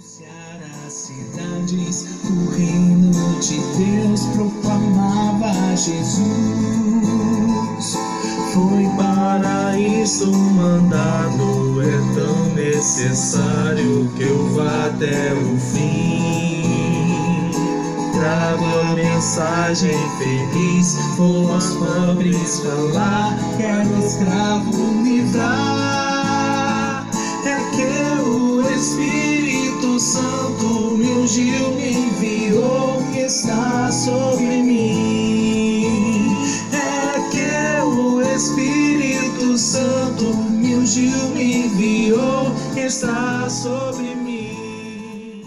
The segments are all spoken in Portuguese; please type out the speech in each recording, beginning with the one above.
As cidades, o reino de Deus proclamava Jesus. Foi para isso mandado, é tão necessário que eu vá até o fim. Trago a mensagem feliz, vou aos pobres falar, quero escravo livrar. Ungiu, me enviou, que está sobre mim. É que o Espírito Santo me ungiu, me enviou, que está sobre mim.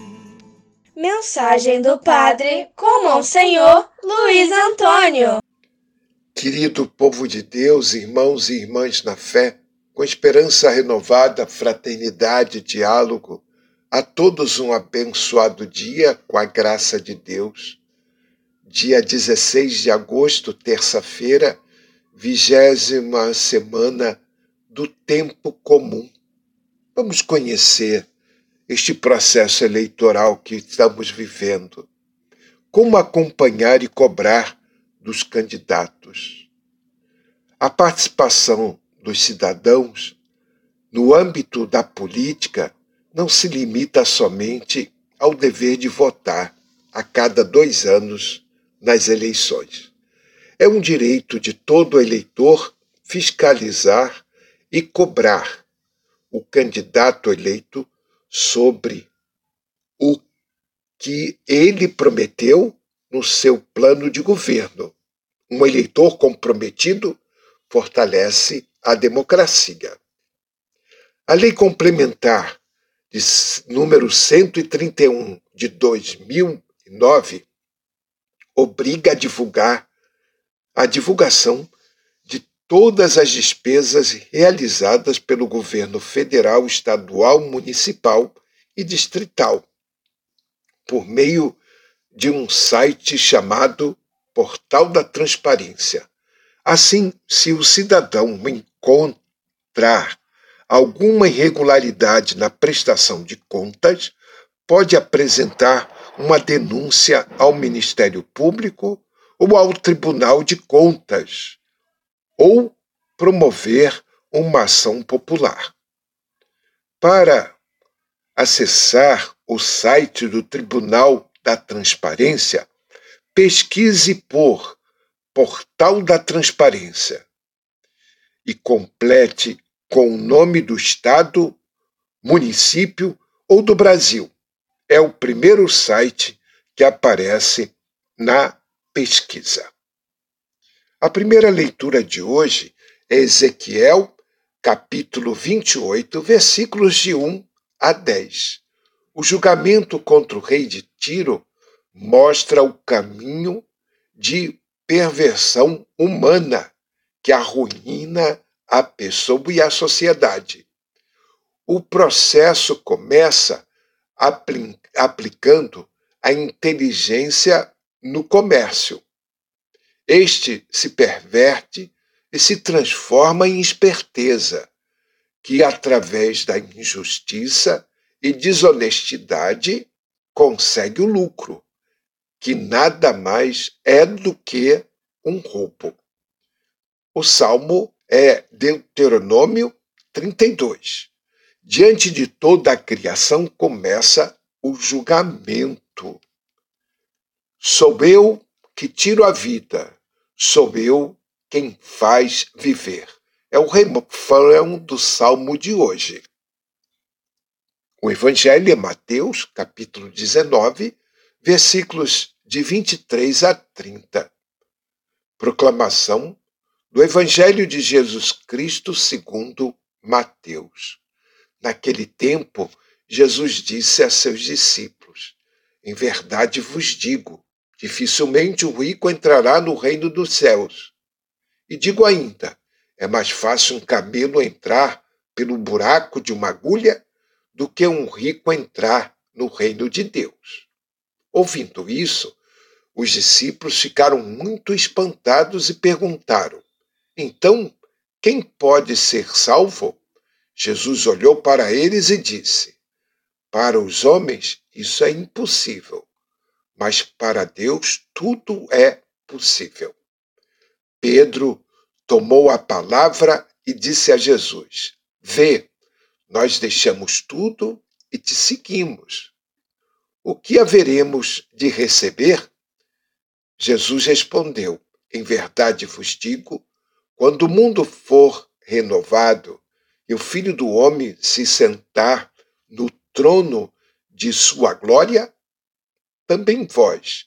Mensagem do Padre com Monsenhor Luiz Antônio. Querido povo de Deus, irmãos e irmãs na fé, com esperança renovada, fraternidade, diálogo, a todos um abençoado dia com a graça de Deus. Dia 16 de agosto, terça-feira, vigésima semana do tempo comum. Vamos conhecer este processo eleitoral que estamos vivendo. Como acompanhar e cobrar dos candidatos. A participação dos cidadãos no âmbito da política não se limita somente ao dever de votar a cada dois anos nas eleições. É um direito de todo eleitor fiscalizar e cobrar o candidato eleito sobre o que ele prometeu no seu plano de governo. Um eleitor comprometido fortalece a democracia. A Lei Complementar de número 131 de 2009 obriga a divulgar a divulgação de todas as despesas realizadas pelo governo federal, estadual, municipal e distrital por meio de um site chamado Portal da Transparência. Assim, se o cidadão encontrar alguma irregularidade na prestação de contas, pode apresentar uma denúncia ao Ministério Público ou ao Tribunal de Contas, ou promover uma ação popular. Para acessar o site do Tribunal da Transparência, pesquise por Portal da Transparência e complete com o nome do Estado, município ou do Brasil. É o primeiro site que aparece na pesquisa. A primeira leitura de hoje é Ezequiel, capítulo 28, versículos de 1 a 10. O julgamento contra o rei de Tiro mostra o caminho de perversão humana que arruína a pessoa e a sociedade. O processo começa apli aplicando a inteligência no comércio. Este se perverte e se transforma em esperteza, que através da injustiça e desonestidade consegue o lucro, que nada mais é do que um roubo. O salmo é Deuteronômio 32. Diante de toda a criação começa o julgamento. Sou eu que tiro a vida, sou eu quem faz viver. É o refrão do salmo de hoje. O Evangelho é Mateus, capítulo 19, versículos de 23 a 30. Proclamação do Evangelho de Jesus Cristo segundo Mateus. Naquele tempo, Jesus disse a seus discípulos: Em verdade vos digo, dificilmente o rico entrará no reino dos céus. E digo ainda: é mais fácil um camelo entrar pelo buraco de uma agulha do que um rico entrar no reino de Deus. Ouvindo isso, os discípulos ficaram muito espantados e perguntaram: então, quem pode ser salvo? Jesus olhou para eles e disse: Para os homens, isso é impossível, mas para Deus tudo é possível. Pedro tomou a palavra e disse a Jesus: Vê, nós deixamos tudo e te seguimos. O que haveremos de receber? Jesus respondeu: Em verdade vos digo, quando o mundo for renovado e o Filho do Homem se sentar no trono de sua glória, também vós,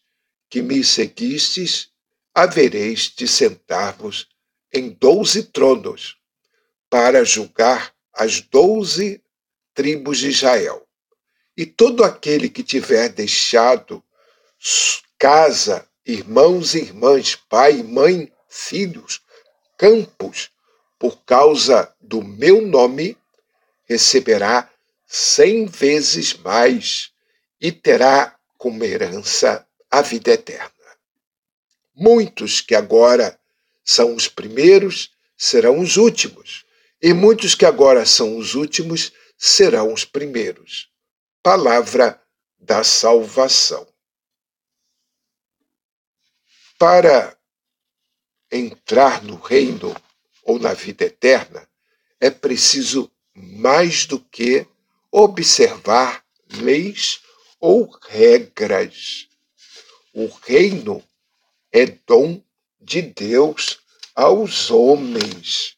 que me seguistes, havereis de sentar-vos em doze tronos, para julgar as doze tribos de Israel. E todo aquele que tiver deixado casa, irmãos e irmãs, pai, mãe, filhos, campos, por causa do meu nome, receberá cem vezes mais e terá como herança a vida eterna. Muitos que agora são os primeiros serão os últimos, e muitos que agora são os últimos serão os primeiros. Palavra da salvação. Para entrar no reino ou na vida eterna, é preciso mais do que observar leis ou regras. O reino é dom de Deus aos homens.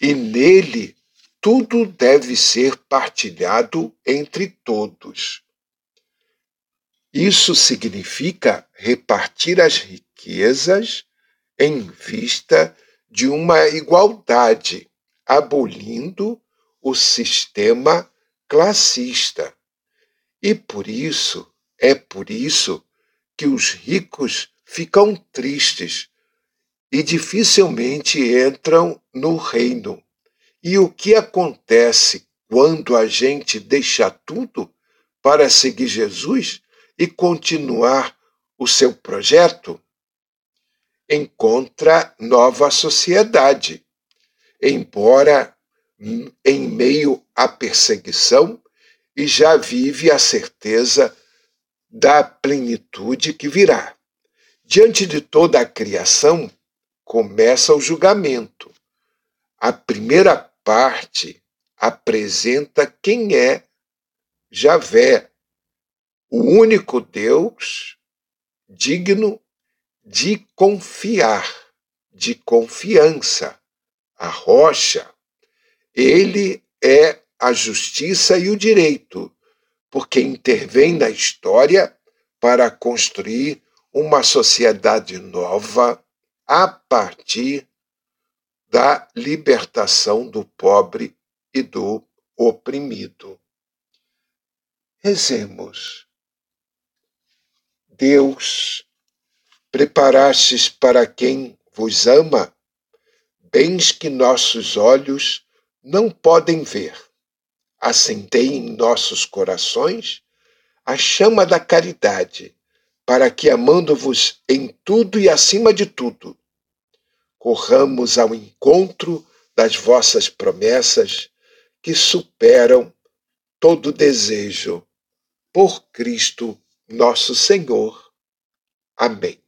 E nele tudo deve ser partilhado entre todos. Isso significa repartir as riquezas em vista de uma igualdade, abolindo o sistema classista. E por isso, é por isso que os ricos ficam tristes e dificilmente entram no reino. E o que acontece quando a gente deixa tudo para seguir Jesus e continuar o seu projeto? Encontra nova sociedade. Embora em meio à perseguição e já vive a certeza da plenitude que virá. Diante de toda a criação, começa o julgamento. A primeira parte apresenta quem é Javé, o único Deus digno de confiar, de confiança, a rocha, ele é a justiça e o direito, porque intervém na história para construir uma sociedade nova a partir da libertação do pobre e do oprimido. Rezemos. Deus, preparastes para quem vos ama bens que nossos olhos não podem ver. Acendei em nossos corações a chama da caridade, para que, amando-vos em tudo e acima de tudo, corramos ao encontro das vossas promessas que superam todo desejo. Por Cristo nosso Senhor. Amém.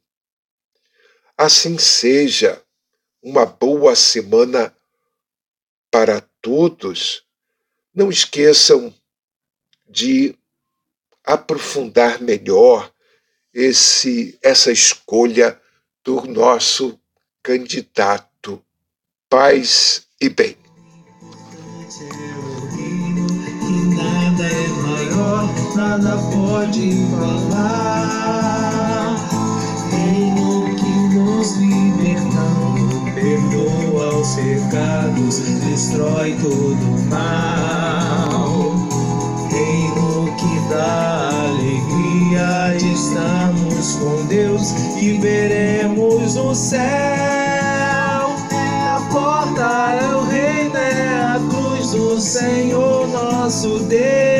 Assim seja uma boa semana para todos, não esqueçam de aprofundar melhor esse essa escolha do nosso candidato. Paz e bem. nada é pode falar. Nos libertando, perdoa os pecados, destrói todo mal. Reino que dá alegria, estamos com Deus e veremos o céu. É a porta, é o reino, é a cruz do Senhor nosso Deus.